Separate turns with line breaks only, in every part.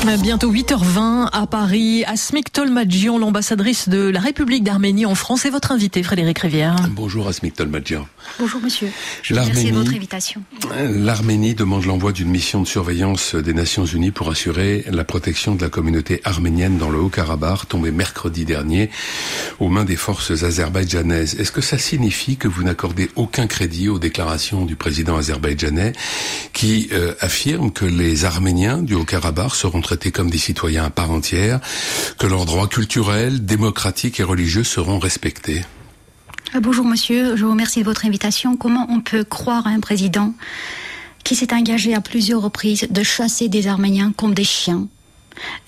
Bientôt 8h20 à Paris. Asmik Tolmadjian, l'ambassadrice de la République d'Arménie en France, est votre invité, Frédéric Rivière.
Bonjour Asmik Tolmadjian.
Bonjour monsieur. Je remercie votre invitation.
L'Arménie demande l'envoi d'une mission de surveillance des Nations Unies pour assurer la protection de la communauté arménienne dans le Haut-Karabakh, tombée mercredi dernier aux mains des forces azerbaïdjanaises. Est-ce que ça signifie que vous n'accordez aucun crédit aux déclarations du président azerbaïdjanais qui euh, affirme que les Arméniens du Haut-Karabakh seront traités comme des citoyens à part entière, que leurs droits culturels, démocratiques et religieux seront respectés.
Ah, bonjour monsieur, je vous remercie de votre invitation. Comment on peut croire à un président qui s'est engagé à plusieurs reprises de chasser des Arméniens comme des chiens?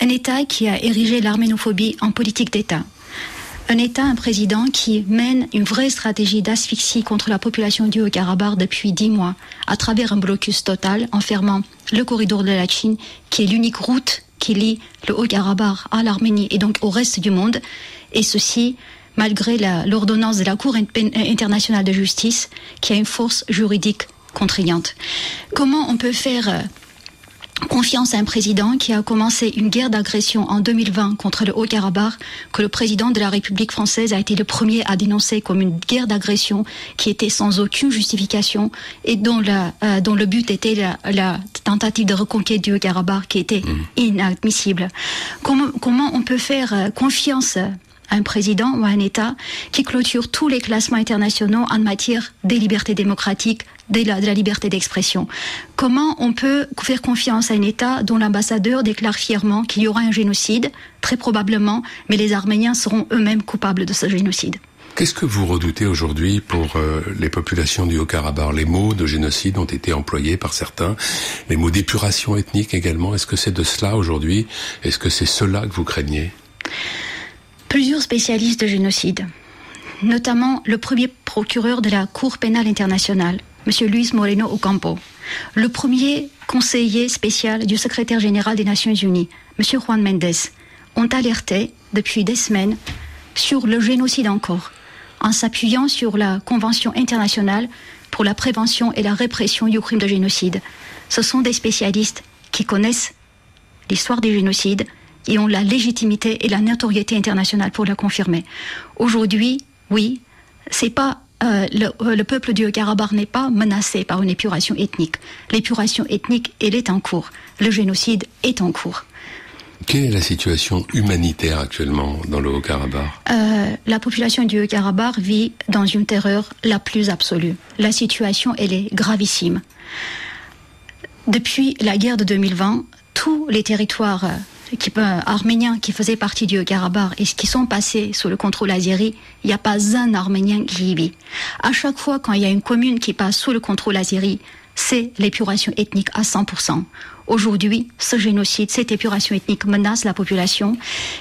Un État qui a érigé l'arménophobie en politique d'État. Un État, un président qui mène une vraie stratégie d'asphyxie contre la population du Haut-Karabakh depuis dix mois, à travers un blocus total enfermant le corridor de la Chine, qui est l'unique route qui lie le Haut-Karabakh à l'Arménie et donc au reste du monde, et ceci malgré l'ordonnance de la Cour internationale de justice qui a une force juridique contraignante. Comment on peut faire euh, confiance à un président qui a commencé une guerre d'agression en 2020 contre le Haut-Karabakh, que le président de la République française a été le premier à dénoncer comme une guerre d'agression qui était sans aucune justification et dont, la, euh, dont le but était la, tentative de reconquête du Haut-Karabakh qui était mmh. inadmissible. Comment, comment on peut faire euh, confiance un président ou un État qui clôture tous les classements internationaux en matière des libertés démocratiques, de la, liberté d'expression. Comment on peut faire confiance à un État dont l'ambassadeur déclare fièrement qu'il y aura un génocide, très probablement, mais les Arméniens seront eux-mêmes coupables de ce génocide.
Qu'est-ce que vous redoutez aujourd'hui pour euh, les populations du Haut-Karabakh? Les mots de génocide ont été employés par certains, les mots d'épuration ethnique également. Est-ce que c'est de cela aujourd'hui? Est-ce que c'est cela que vous craignez?
Plusieurs spécialistes de génocide, notamment le premier procureur de la Cour pénale internationale, M. Luis Moreno Ocampo, le premier conseiller spécial du secrétaire général des Nations Unies, M. Juan Mendes, ont alerté depuis des semaines sur le génocide encore, en s'appuyant sur la Convention internationale pour la prévention et la répression du crime de génocide. Ce sont des spécialistes qui connaissent l'histoire des génocides et ont la légitimité et la notoriété internationale pour le confirmer. Aujourd'hui, oui, c'est pas euh, euh, le, peuple du Karabakh n'est pas menacé par une épuration ethnique. L'épuration ethnique, elle est en cours. Le génocide est en cours.
Quelle est la situation humanitaire actuellement dans le Haut-Karabakh?
Euh, La population du Haut-Karabakh vit dans une terreur la plus absolue. La situation, elle est gravissime. Depuis la guerre de 2020, tous les territoires qui, euh, arméniens qui faisaient partie du Karabakh et qui sont passés sous le contrôle azéri, il n'y a pas un Arménien qui y vit. À chaque fois, quand il y a une commune qui passe sous le contrôle azéri, c'est l'épuration ethnique à 100%. Aujourd'hui, ce génocide, cette épuration ethnique menace la population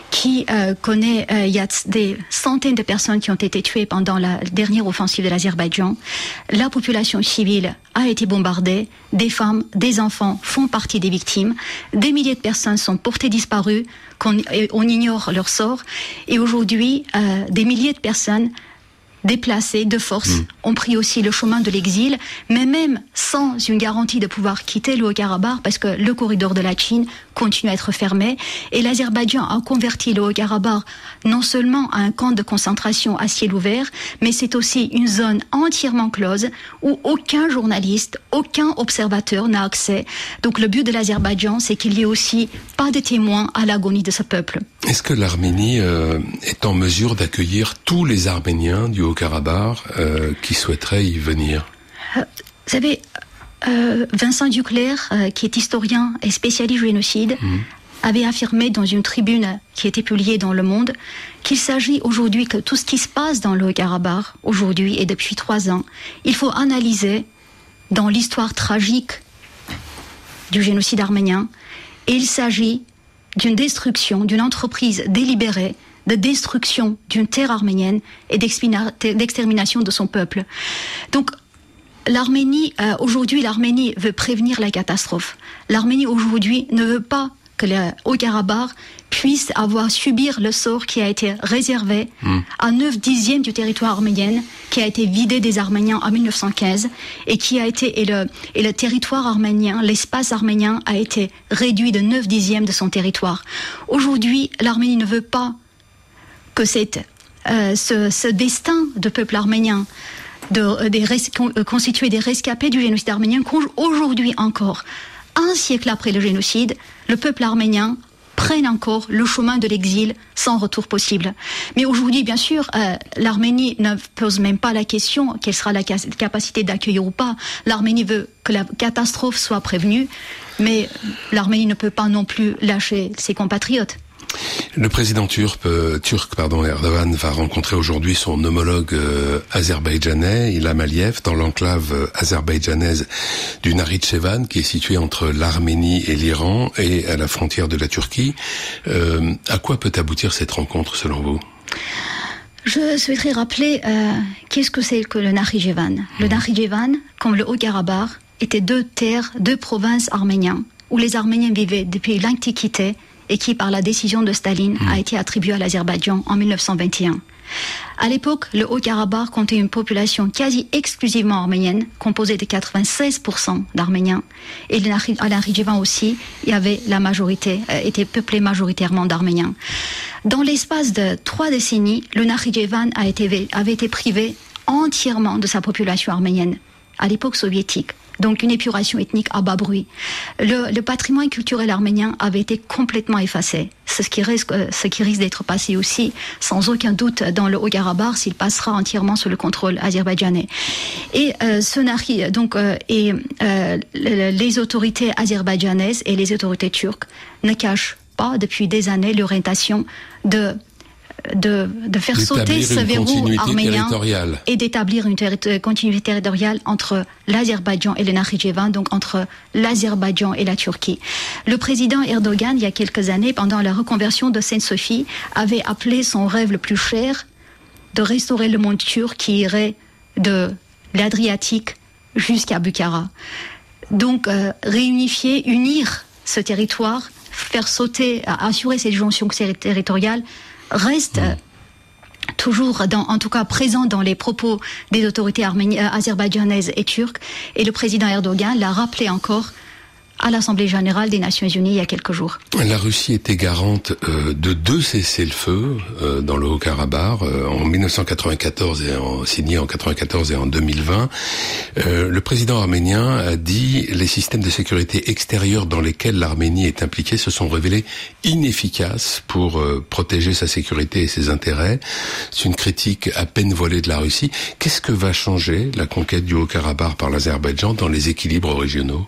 qui euh, connaît, euh, il y a des centaines de personnes qui ont été tuées pendant la dernière offensive de l'Azerbaïdjan. La population civile a été bombardée, des femmes, des enfants font partie des victimes, des milliers de personnes sont portées disparues, qu'on, on ignore leur sort, et aujourd'hui, euh, des milliers de personnes déplacés de force mm. ont pris aussi le chemin de l'exil, mais même sans une garantie de pouvoir quitter le Haut-Karabakh, parce que le corridor de la Chine continue à être fermé, et l'Azerbaïdjan a converti le Haut-Karabakh non seulement à un camp de concentration à ciel ouvert, mais c'est aussi une zone entièrement close où aucun journaliste, aucun observateur n'a accès. Donc le but de l'Azerbaïdjan, c'est qu'il y ait aussi pas de témoins à l'agonie de ce peuple.
Est-ce que l'Arménie euh, est en mesure d'accueillir tous les Arméniens du Haut-Karabakh euh, qui souhaiteraient y venir?
Euh, Vous savez, Vincent Duclerc, qui est historien et spécialiste du génocide, mmh. avait affirmé dans une tribune qui était publiée dans Le Monde qu'il s'agit aujourd'hui que tout ce qui se passe dans le Haut-Karabakh, aujourd'hui et depuis trois ans, il faut analyser dans l'histoire tragique du génocide arménien. Et il s'agit d'une destruction, d'une entreprise délibérée de destruction d'une terre arménienne et d'extermination de son peuple. Donc, l'Arménie, euh, aujourd'hui, l'Arménie veut prévenir la catastrophe. L'Arménie, aujourd'hui, ne veut pas que le Haut-Karabakh puisse avoir subir le sort qui a été réservé
Hmm.
à 9 dixièmes du territoire arménien, qui a été vidé des Arméniens en 1915 et qui a été et le, et le territoire arménien, l'espace arménien a été réduit de 9 dixièmes de son territoire. Aujourd'hui, l'Arménie ne veut pas que cette, euh, ce, ce destin de peuple arménien de, euh, des res- euh, des rescapés du génocide arménien qu'aujourd'hui encore, un siècle après le génocide, le peuple arménien prenne encore le chemin de l'exil sans retour possible. Mais aujourd'hui, bien sûr, euh, l'Arménie ne pose même pas la question quelle sera la ca- capacité d'accueillir ou pas. L'Arménie veut que la catastrophe soit prévenue, mais l'Arménie ne peut pas non plus lâcher ses compatriotes.
Le président turc, euh, turc pardon, Erdogan va rencontrer aujourd'hui son homologue euh, azerbaïdjanais, Ilham Aliyev, dans l'enclave euh, azerbaïdjanaise du Nakhitchevan, qui est située entre l'Arménie et l'Iran et à la frontière de la Turquie. À quoi peut aboutir cette rencontre selon vous?
Je souhaiterais rappeler qu'est-ce que c'est que le Nakhitchevan? Le Nakhitchevan, comme le Haut-Karabakh, étaient deux terres, deux provinces arméniennes où les Arméniens vivaient depuis l'Antiquité et qui, par la décision de Staline, a été attribuée à l'Azerbaïdjan en 1921. À l'époque, le Haut-Karabakh comptait une population quasi exclusivement arménienne, composée de 96% d'Arméniens. Et à Nakhitchevan aussi, il y avait la majorité, euh, était peuplé majoritairement d'Arméniens. Dans l'espace de trois décennies, le Nakhitchevan a été, avait été privé entièrement de sa population arménienne à l'époque soviétique. Donc une épuration ethnique à bas bruit. Le, le patrimoine culturel arménien avait été complètement effacé. C'est ce qui risque, euh, ce qui risque d'être passé aussi, sans aucun doute, dans le Haut-Karabakh, s'il passera entièrement sous le contrôle azerbaïdjanais. Et euh, ce donc euh, et euh, le- les autorités azerbaïdjanaises et les autorités turques ne cachent pas depuis des années l'orientation de de, de faire sauter ce verrou arménien et d'établir une terri- continuité territoriale entre l'Azerbaïdjan et le Nakhitchevan, donc entre l'Azerbaïdjan et la Turquie. Le président Erdogan, il y a quelques années, pendant la reconversion de Sainte-Sophie, avait appelé son rêve le plus cher de restaurer le monde turc qui irait de l'Adriatique jusqu'à Bukhara. Donc, euh, réunifier, unir ce territoire, faire sauter, euh, assurer cette jonction terri- territoriale, reste euh, toujours, dans, en tout cas présent dans les propos des autorités euh, azerbaïdjanaises et turques. Et le président Erdogan l'a rappelé encore à l'Assemblée générale des Nations unies il y a quelques jours.
La Russie était garante euh, de deux cessez-le-feu euh, dans le Haut-Karabakh euh, en 1994 et en, signé en 94 et en 2020. Euh, le président arménien a dit les systèmes de sécurité extérieure dans lesquels l'Arménie est impliquée se sont révélés inefficaces pour protéger sa sécurité et ses intérêts. C'est une critique à peine voilée de la Russie. Qu'est-ce que va changer la conquête du Haut-Karabakh par l'Azerbaïdjan dans les équilibres régionaux?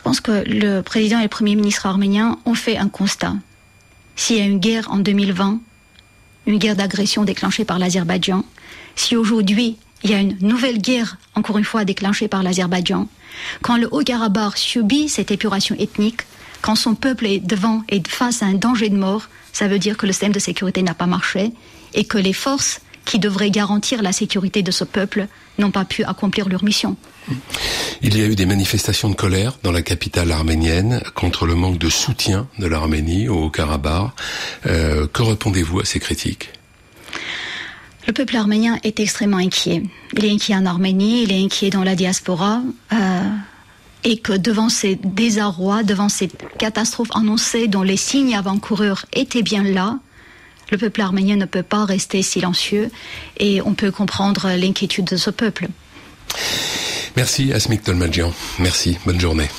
Je pense que le président et le premier ministre arménien ont fait un constat. S'il y a une guerre en 2020, une guerre d'agression déclenchée par l'Azerbaïdjan, si aujourd'hui il y a une nouvelle guerre, encore une fois déclenchée par l'Azerbaïdjan, quand le Haut-Karabakh subit cette épuration ethnique, quand son peuple est devant et face à un danger de mort, ça veut dire que le système de sécurité n'a pas marché et que les forces qui devraient garantir la sécurité de ce peuple n'ont pas pu accomplir leur mission.
Il y a eu des manifestations de colère dans la capitale arménienne contre le manque de soutien de l'Arménie au Haut-Karabakh. Euh, que répondez-vous à ces critiques?
Le peuple arménien est extrêmement inquiet. Il est inquiet en Arménie, il est inquiet dans la diaspora. euh, et que devant ces désarrois, devant ces catastrophes annoncées dont les signes avant-coureurs étaient bien là, le peuple arménien ne peut pas rester silencieux et on peut comprendre l'inquiétude de ce peuple.
Merci Asmik Tolmadjian. Merci. Bonne journée.